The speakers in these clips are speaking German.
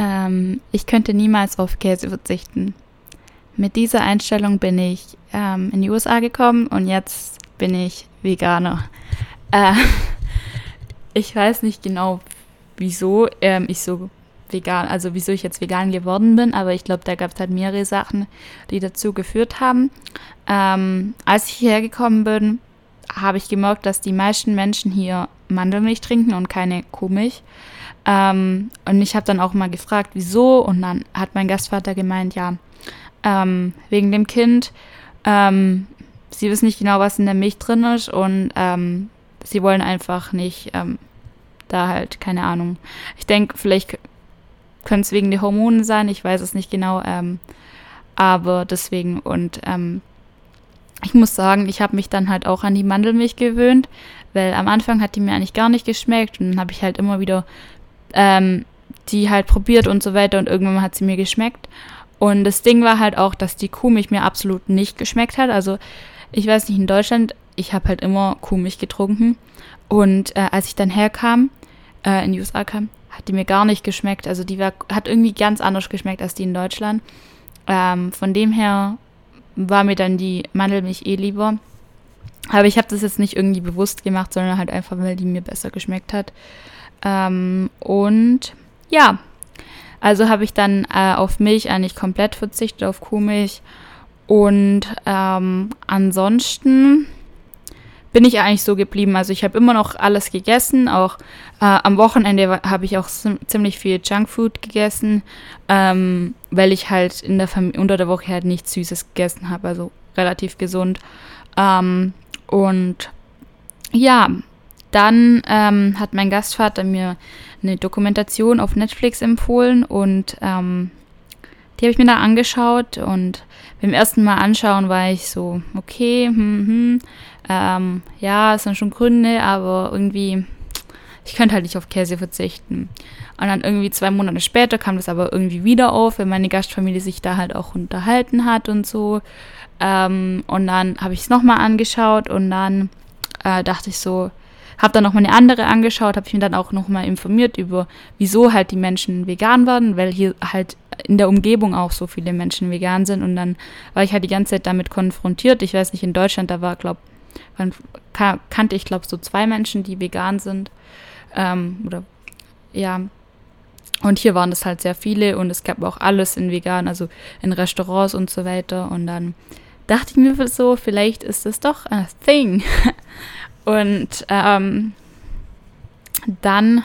Ähm, ich könnte niemals auf Käse verzichten. Mit dieser Einstellung bin ich ähm, in die USA gekommen und jetzt bin ich Veganer. Äh, ich weiß nicht genau, wieso ähm, ich so vegan, also wieso ich jetzt vegan geworden bin, aber ich glaube, da gab es halt mehrere Sachen, die dazu geführt haben. Ähm, als ich hierher gekommen bin, habe ich gemerkt, dass die meisten Menschen hier Mandelmilch trinken und keine Kuhmilch. Ähm, und ich habe dann auch mal gefragt, wieso. Und dann hat mein Gastvater gemeint, ja, ähm, wegen dem Kind. Ähm, sie wissen nicht genau, was in der Milch drin ist und ähm, sie wollen einfach nicht ähm, da halt, keine Ahnung. Ich denke, vielleicht können es wegen der Hormone sein, ich weiß es nicht genau, ähm, aber deswegen und ich muss sagen, ich habe mich dann halt auch an die Mandelmilch gewöhnt, weil am Anfang hat die mir eigentlich gar nicht geschmeckt und dann habe ich halt immer wieder ähm, die halt probiert und so weiter und irgendwann hat sie mir geschmeckt. Und das Ding war halt auch, dass die Kuhmilch mir absolut nicht geschmeckt hat. Also ich weiß nicht, in Deutschland, ich habe halt immer Kuhmilch getrunken. Und äh, als ich dann herkam, äh, in die USA kam, hat die mir gar nicht geschmeckt. Also die war, hat irgendwie ganz anders geschmeckt als die in Deutschland. Ähm, von dem her war mir dann die Mandelmilch eh lieber. Aber ich habe das jetzt nicht irgendwie bewusst gemacht, sondern halt einfach, weil die mir besser geschmeckt hat. Ähm, und ja, also habe ich dann äh, auf Milch eigentlich komplett verzichtet, auf Kuhmilch. Und ähm, ansonsten bin ich eigentlich so geblieben. Also ich habe immer noch alles gegessen. Auch äh, am Wochenende habe ich auch ziemlich viel Junkfood gegessen, ähm, weil ich halt in der unter der Woche halt nichts Süßes gegessen habe. Also relativ gesund. Ähm, und ja, dann ähm, hat mein Gastvater mir eine Dokumentation auf Netflix empfohlen und ähm, die habe ich mir da angeschaut und beim ersten Mal anschauen war ich so, okay, hm, hm, ähm, ja, es sind schon Gründe, aber irgendwie, ich könnte halt nicht auf Käse verzichten. Und dann irgendwie zwei Monate später kam das aber irgendwie wieder auf, weil meine Gastfamilie sich da halt auch unterhalten hat und so. Ähm, und dann habe ich es nochmal angeschaut und dann äh, dachte ich so, habe dann nochmal eine andere angeschaut, habe ich mir dann auch nochmal informiert über, wieso halt die Menschen vegan werden, weil hier halt in der Umgebung auch so viele Menschen vegan sind und dann war ich halt die ganze Zeit damit konfrontiert. Ich weiß nicht, in Deutschland, da war, glaube kannte ich, glaube so zwei Menschen, die vegan sind. Ähm, oder ja. Und hier waren das halt sehr viele und es gab auch alles in vegan, also in Restaurants und so weiter. Und dann dachte ich mir so, vielleicht ist das doch ein Thing. Und ähm, dann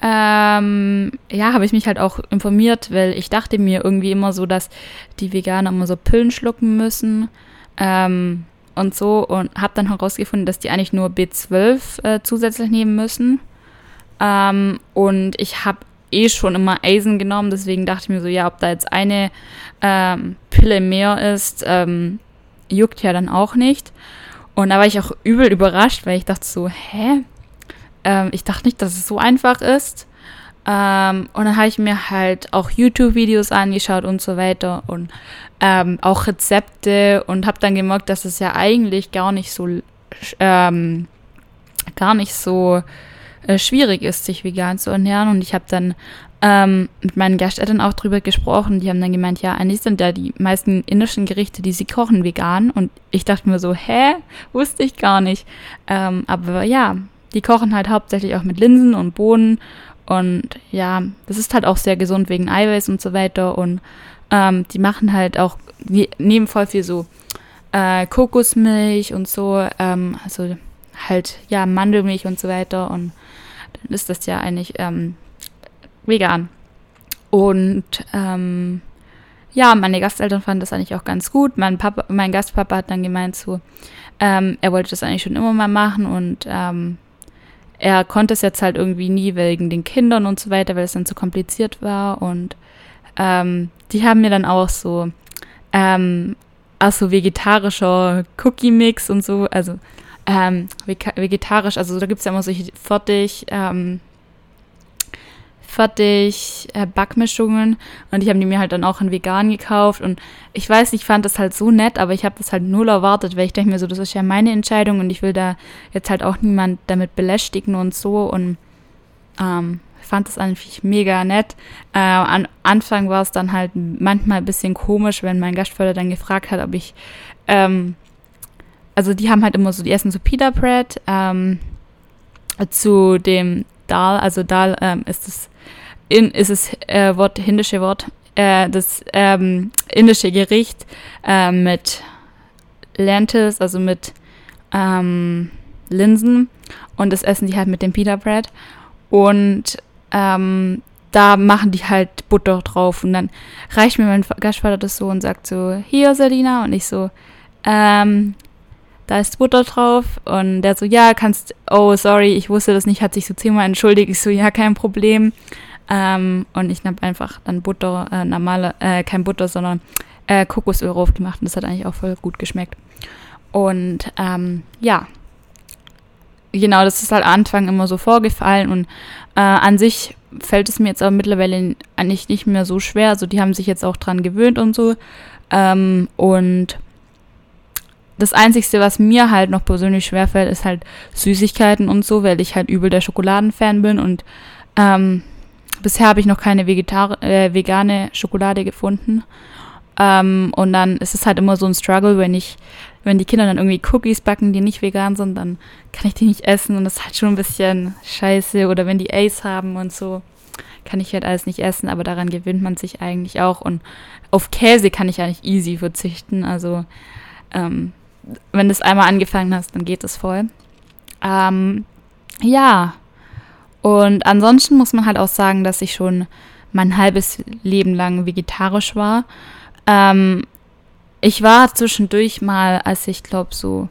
ähm, ja, habe ich mich halt auch informiert, weil ich dachte mir irgendwie immer so, dass die Veganer immer so Pillen schlucken müssen ähm, und so und habe dann herausgefunden, dass die eigentlich nur B12 äh, zusätzlich nehmen müssen. Ähm, und ich habe eh schon immer Eisen genommen, deswegen dachte ich mir so, ja, ob da jetzt eine ähm, Pille mehr ist, ähm, juckt ja dann auch nicht. Und da war ich auch übel überrascht, weil ich dachte so, hä? Ähm, ich dachte nicht, dass es so einfach ist. Ähm, und dann habe ich mir halt auch YouTube-Videos angeschaut und so weiter und ähm, auch Rezepte und habe dann gemerkt, dass es ja eigentlich gar nicht so ähm, gar nicht so äh, schwierig ist, sich vegan zu ernähren. Und ich habe dann ähm, mit meinen Gasteltern auch drüber gesprochen. Die haben dann gemeint, ja, eigentlich sind da die meisten indischen Gerichte, die sie kochen, vegan. Und ich dachte mir so, hä? Wusste ich gar nicht. Ähm, aber ja, die kochen halt hauptsächlich auch mit Linsen und Bohnen. Und ja, das ist halt auch sehr gesund wegen Eiweiß und so weiter. Und ähm, die machen halt auch, die nehmen voll viel so äh, Kokosmilch und so. Ähm, also halt, ja, Mandelmilch und so weiter. Und dann ist das ja eigentlich ähm, vegan. Und ähm, ja, meine Gasteltern fanden das eigentlich auch ganz gut. Mein Papa, mein Gastpapa hat dann gemeint so, ähm, er wollte das eigentlich schon immer mal machen und ähm, er konnte es jetzt halt irgendwie nie wegen den Kindern und so weiter, weil es dann zu kompliziert war. Und ähm, die haben mir dann auch so, ähm, also vegetarischer Cookie-Mix und so, also ähm, vegetarisch, also da gibt es ja immer solche fertig, ähm, fertig äh, Backmischungen und ich habe die mir halt dann auch in vegan gekauft und ich weiß, ich fand das halt so nett, aber ich habe das halt null erwartet, weil ich denke mir so, das ist ja meine Entscheidung und ich will da jetzt halt auch niemand damit belästigen und so und ähm, fand das eigentlich mega nett. Äh, am Anfang war es dann halt manchmal ein bisschen komisch, wenn mein Gastgeber dann gefragt hat, ob ich, ähm, also die haben halt immer so, die essen so Pita Bread ähm, zu dem Dal, also Dal ähm, ist das in, ist es äh, Wort, hindische Wort, äh, das ähm, indische Gericht äh, mit Lentils, also mit ähm, Linsen und das essen die halt mit dem Pita Bread und ähm, da machen die halt Butter drauf und dann reicht mir mein Gastvater das so und sagt so, hier Selina und ich so, ähm, da ist Butter drauf und der so, ja, kannst, oh, sorry, ich wusste das nicht, hat sich so zehnmal entschuldigt. Ich so, ja, kein Problem. Ähm, und ich habe einfach dann Butter, äh, normale, äh, kein Butter, sondern äh, Kokosöl drauf gemacht und das hat eigentlich auch voll gut geschmeckt. Und ähm, ja, genau, das ist halt am Anfang immer so vorgefallen und äh, an sich fällt es mir jetzt aber mittlerweile eigentlich nicht mehr so schwer. Also die haben sich jetzt auch dran gewöhnt und so. Ähm, und das Einzige, was mir halt noch persönlich schwerfällt, ist halt Süßigkeiten und so, weil ich halt übel der Schokoladenfan bin und ähm, bisher habe ich noch keine Vegetar äh, vegane Schokolade gefunden. Ähm, und dann ist es halt immer so ein Struggle, wenn ich wenn die Kinder dann irgendwie Cookies backen, die nicht vegan sind, dann kann ich die nicht essen und das ist halt schon ein bisschen scheiße. Oder wenn die Ace haben und so, kann ich halt alles nicht essen, aber daran gewöhnt man sich eigentlich auch. Und auf Käse kann ich eigentlich easy verzichten. Also, ähm, wenn du es einmal angefangen hast, dann geht es voll. Ähm, ja. Und ansonsten muss man halt auch sagen, dass ich schon mein halbes Leben lang vegetarisch war. Ähm, ich war zwischendurch mal, als ich glaube so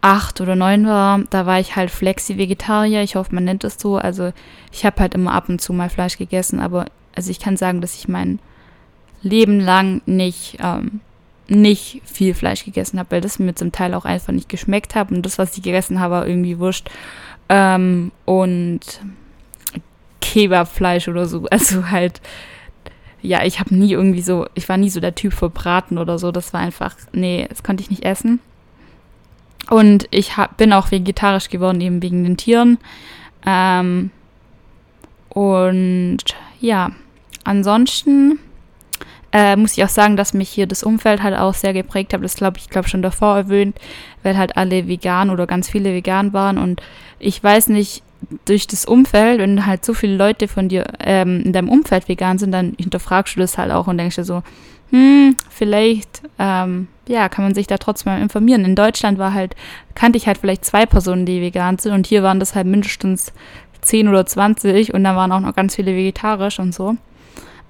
acht oder neun war, da war ich halt Flexi-Vegetarier. Ich hoffe, man nennt es so. Also ich habe halt immer ab und zu mal Fleisch gegessen, aber also ich kann sagen, dass ich mein Leben lang nicht, ähm, nicht viel Fleisch gegessen habe, weil das mir zum Teil auch einfach nicht geschmeckt hat und das, was ich gegessen habe, war irgendwie wurscht. Ähm, und Kebabfleisch oder so. Also halt ja, ich habe nie irgendwie so, ich war nie so der Typ für Braten oder so. Das war einfach, nee, das konnte ich nicht essen. Und ich hab, bin auch vegetarisch geworden, eben wegen den Tieren. Ähm, und ja, ansonsten äh, muss ich auch sagen, dass mich hier das Umfeld halt auch sehr geprägt hat. Das glaube ich, glaube schon davor erwähnt, weil halt alle vegan oder ganz viele vegan waren. Und ich weiß nicht, durch das Umfeld, wenn halt so viele Leute von dir ähm, in deinem Umfeld vegan sind, dann hinterfragst du das halt auch und denkst dir so, hm, vielleicht, ähm, ja, kann man sich da trotzdem mal informieren. In Deutschland war halt, kannte ich halt vielleicht zwei Personen, die vegan sind und hier waren das halt mindestens 10 oder 20 und da waren auch noch ganz viele vegetarisch und so.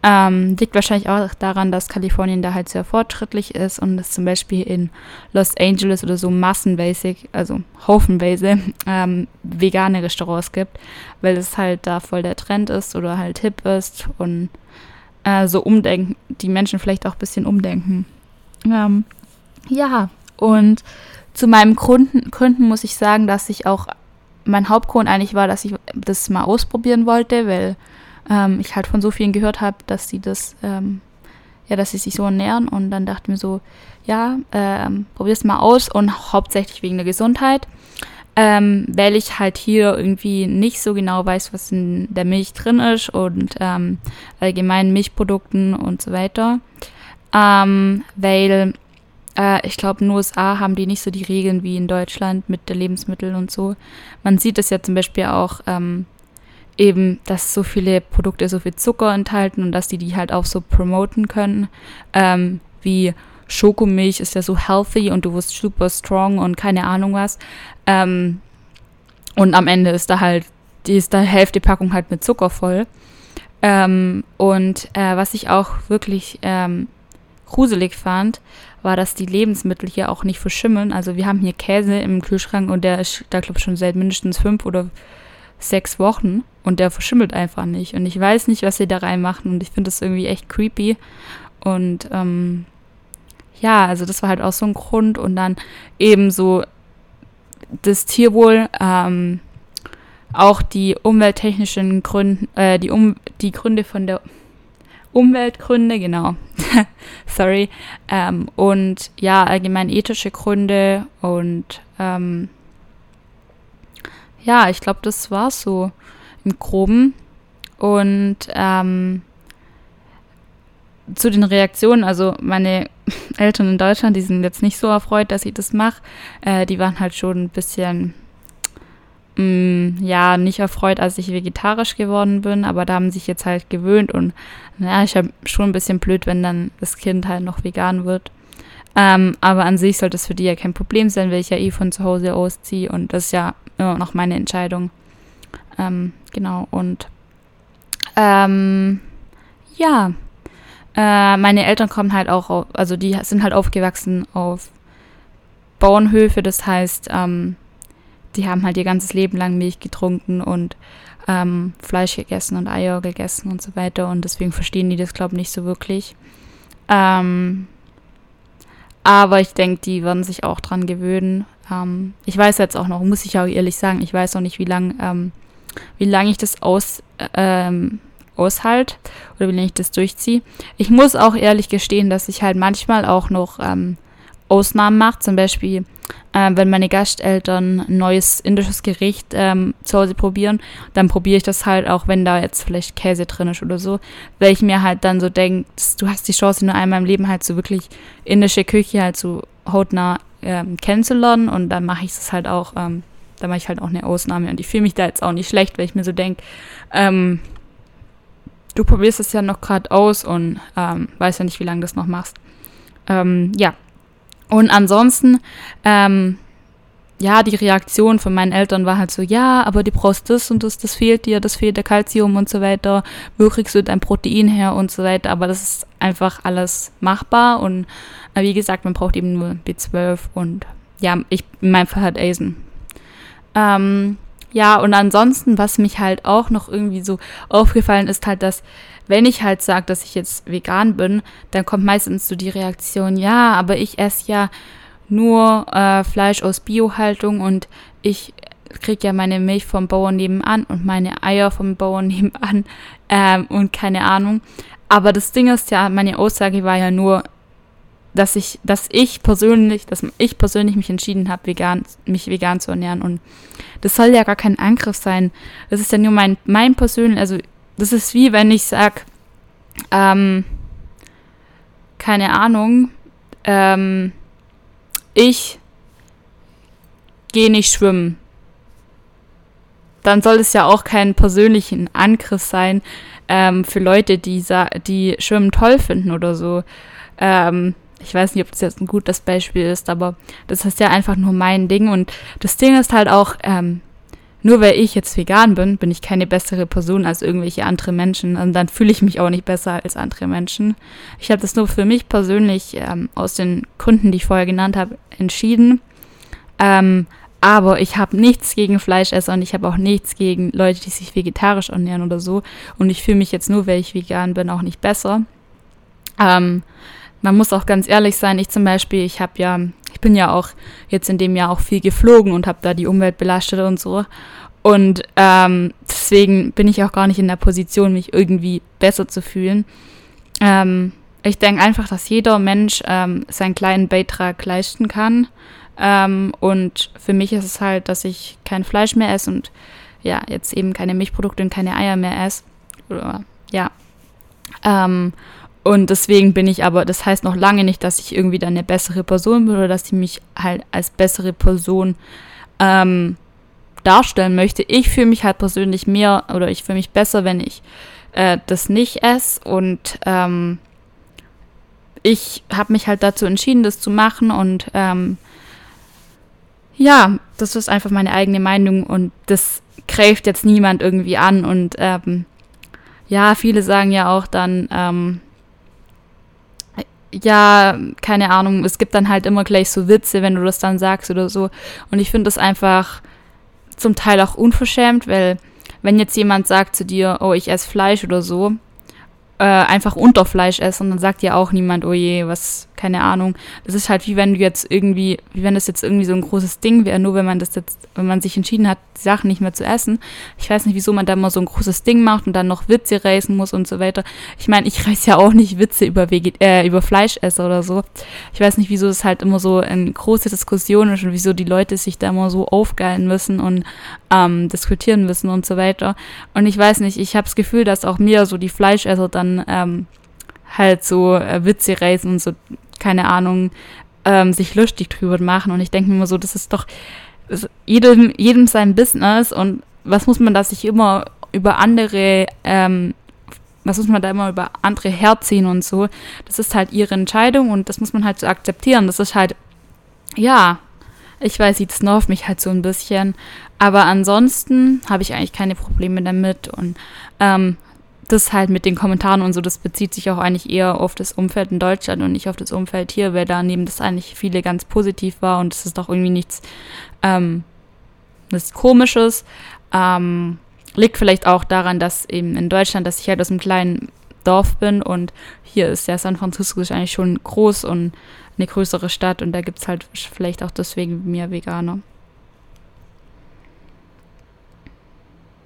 Ähm, liegt wahrscheinlich auch daran, dass Kalifornien da halt sehr fortschrittlich ist und es zum Beispiel in Los Angeles oder so massenweise, also haufenweise, ähm, vegane Restaurants gibt, weil es halt da voll der Trend ist oder halt hip ist und äh, so umdenken, die Menschen vielleicht auch ein bisschen umdenken. Ähm, ja, und zu meinem Gründen, Gründen muss ich sagen, dass ich auch, mein Hauptgrund eigentlich war, dass ich das mal ausprobieren wollte, weil ähm, ich halt von so vielen gehört habe, dass sie das, ähm, ja, dass sie sich so ernähren. Und dann dachte ich mir so, ja, ähm, es mal aus und hauptsächlich wegen der Gesundheit, ähm, weil ich halt hier irgendwie nicht so genau weiß, was in der Milch drin ist und ähm, allgemein Milchprodukten und so weiter, ähm, weil äh, ich glaube, in den USA haben die nicht so die Regeln wie in Deutschland mit den Lebensmitteln und so. Man sieht es ja zum Beispiel auch ähm, eben, dass so viele Produkte so viel Zucker enthalten und dass die die halt auch so promoten können, ähm, wie Schokomilch ist ja so healthy und du wirst super strong und keine Ahnung was. Ähm, und am Ende ist da halt, die ist da Hälfte Packung halt mit Zucker voll. Ähm, und äh, was ich auch wirklich ähm, gruselig fand, war, dass die Lebensmittel hier auch nicht verschimmeln. Also wir haben hier Käse im Kühlschrank und der ist da glaube ich schon seit mindestens fünf oder sechs Wochen und der verschimmelt einfach nicht. Und ich weiß nicht, was sie da reinmachen und ich finde das irgendwie echt creepy. Und ähm, ja, also das war halt auch so ein Grund. Und dann eben so das Tierwohl, ähm, auch die umwelttechnischen Gründe, äh, die, um, die Gründe von der Umweltgründe, genau. Sorry. Ähm, und ja, allgemein ethische Gründe und ähm, ja, ich glaube, das war so im Groben. Und ähm, zu den Reaktionen, also meine Eltern in Deutschland, die sind jetzt nicht so erfreut, dass ich das mache. Äh, die waren halt schon ein bisschen, mh, mm, ja, nicht erfreut, als ich vegetarisch geworden bin, aber da haben sich jetzt halt gewöhnt und ja, ich habe schon ein bisschen blöd, wenn dann das Kind halt noch vegan wird. Ähm, aber an sich sollte es für die ja kein Problem sein, weil ich ja eh von zu Hause ausziehe und das ist ja immer noch meine Entscheidung. Ähm, genau, und ähm, ja, äh, meine Eltern kommen halt auch, auf, also die sind halt aufgewachsen auf Bauernhöfe, das heißt, ähm, die haben halt ihr ganzes Leben lang Milch getrunken und ähm, Fleisch gegessen und Eier gegessen und so weiter und deswegen verstehen die das, glaube ich, nicht so wirklich. Ähm, aber ich denke, die werden sich auch dran gewöhnen. Ähm, ich weiß jetzt auch noch, muss ich auch ehrlich sagen, ich weiß noch nicht, wie lange ähm, wie ich das aus, ähm, aushalt oder wie lange ich das durchziehe. Ich muss auch ehrlich gestehen, dass ich halt manchmal auch noch ähm, Ausnahmen mache. Zum Beispiel, äh, wenn meine Gasteltern ein neues indisches Gericht ähm, zu Hause probieren, dann probiere ich das halt auch, wenn da jetzt vielleicht Käse drin ist oder so, weil ich mir halt dann so denke, du hast die Chance nur einmal im Leben halt so wirklich indische Küche halt so hautnah ähm, kennenzulernen und dann mache ich es halt auch, ähm, dann mache ich halt auch eine Ausnahme und ich fühle mich da jetzt auch nicht schlecht, weil ich mir so denke, ähm, du probierst es ja noch gerade aus und ähm, weißt ja nicht, wie lange du das noch machst. Ähm, ja. Und ansonsten, ähm, ja, die Reaktion von meinen Eltern war halt so, ja, aber du brauchst das und das, das fehlt dir, das fehlt der Kalzium und so weiter, wo kriegst du dein Protein her und so weiter, aber das ist einfach alles machbar und äh, wie gesagt, man braucht eben nur B12 und ja, ich in meinem Fall halt Eisen. Ähm, ja, und ansonsten, was mich halt auch noch irgendwie so aufgefallen ist, halt, dass wenn ich halt sage, dass ich jetzt vegan bin, dann kommt meistens so die Reaktion, ja, aber ich esse ja nur äh, Fleisch aus Biohaltung und ich kriege ja meine Milch vom Bauern nebenan und meine Eier vom Bauern nebenan ähm, und keine Ahnung. Aber das Ding ist ja, meine Aussage war ja nur, dass ich, dass ich persönlich, dass ich persönlich mich entschieden habe, vegan, mich vegan zu ernähren. Und das soll ja gar kein Angriff sein. Das ist ja nur mein, mein persönlich, also das ist wie wenn ich sag, ähm, keine Ahnung, ähm, ich gehe nicht schwimmen. Dann soll es ja auch keinen persönlichen Angriff sein ähm, für Leute, die, die Schwimmen toll finden oder so. Ähm, ich weiß nicht, ob das jetzt ein gutes Beispiel ist, aber das ist ja einfach nur mein Ding. Und das Ding ist halt auch, ähm, nur weil ich jetzt vegan bin, bin ich keine bessere Person als irgendwelche andere Menschen. Und dann fühle ich mich auch nicht besser als andere Menschen. Ich habe das nur für mich persönlich ähm, aus den Gründen, die ich vorher genannt habe, entschieden. Ähm, aber ich habe nichts gegen Fleischesser und ich habe auch nichts gegen Leute, die sich vegetarisch ernähren oder so. Und ich fühle mich jetzt nur, weil ich vegan bin, auch nicht besser. Ähm, man muss auch ganz ehrlich sein, ich zum Beispiel, ich habe ja, ich bin ja auch jetzt in dem Jahr auch viel geflogen und habe da die Umwelt belastet und so. Und ähm, deswegen bin ich auch gar nicht in der Position, mich irgendwie besser zu fühlen. Ähm, ich denke einfach, dass jeder Mensch ähm, seinen kleinen Beitrag leisten kann. Ähm, und für mich ist es halt, dass ich kein Fleisch mehr esse und ja, jetzt eben keine Milchprodukte und keine Eier mehr esse. Oder ja. Ähm, und deswegen bin ich aber, das heißt noch lange nicht, dass ich irgendwie dann eine bessere Person bin oder dass ich mich halt als bessere Person ähm, darstellen möchte. Ich fühle mich halt persönlich mehr oder ich fühle mich besser, wenn ich äh, das nicht esse. Und ähm, ich habe mich halt dazu entschieden, das zu machen. Und ähm, ja, das ist einfach meine eigene Meinung und das greift jetzt niemand irgendwie an. Und ähm, ja, viele sagen ja auch dann, ähm, ja, keine Ahnung, es gibt dann halt immer gleich so Witze, wenn du das dann sagst oder so. Und ich finde das einfach zum Teil auch unverschämt, weil wenn jetzt jemand sagt zu dir, oh, ich esse Fleisch oder so, äh, einfach unter Fleisch essen, dann sagt ja auch niemand, oh je, was, keine Ahnung. Das ist halt wie wenn du jetzt irgendwie, wie wenn das jetzt irgendwie so ein großes Ding wäre, nur wenn man das jetzt, wenn man sich entschieden hat, die Sachen nicht mehr zu essen. Ich weiß nicht, wieso man da immer so ein großes Ding macht und dann noch Witze reißen muss und so weiter. Ich meine, ich reiß ja auch nicht Witze über, Veget äh, über Fleischesser oder so. Ich weiß nicht, wieso das halt immer so eine große Diskussion ist und wieso die Leute sich da immer so aufgeilen müssen und ähm, diskutieren müssen und so weiter. Und ich weiß nicht, ich habe das Gefühl, dass auch mir so die Fleischesser dann ähm, halt so äh, Witze reißen und so, keine Ahnung, ähm, sich lustig drüber machen. Und ich denke mir immer so, das ist doch jedem, jedem sein Business und was muss man da sich immer über andere, ähm, was muss man da immer über andere herziehen und so. Das ist halt ihre Entscheidung und das muss man halt so akzeptieren. Das ist halt, ja, ich weiß, sie nervt mich halt so ein bisschen. Aber ansonsten habe ich eigentlich keine Probleme damit und ähm, das halt mit den Kommentaren und so, das bezieht sich auch eigentlich eher auf das Umfeld in Deutschland und nicht auf das Umfeld hier, weil da neben das eigentlich viele ganz positiv war und es ist doch irgendwie nichts, ähm, nichts Komisches. Ähm, liegt vielleicht auch daran, dass eben in Deutschland, dass ich halt aus einem kleinen Dorf bin und hier ist ja San Francisco eigentlich schon groß und eine größere Stadt und da gibt es halt vielleicht auch deswegen mehr Veganer.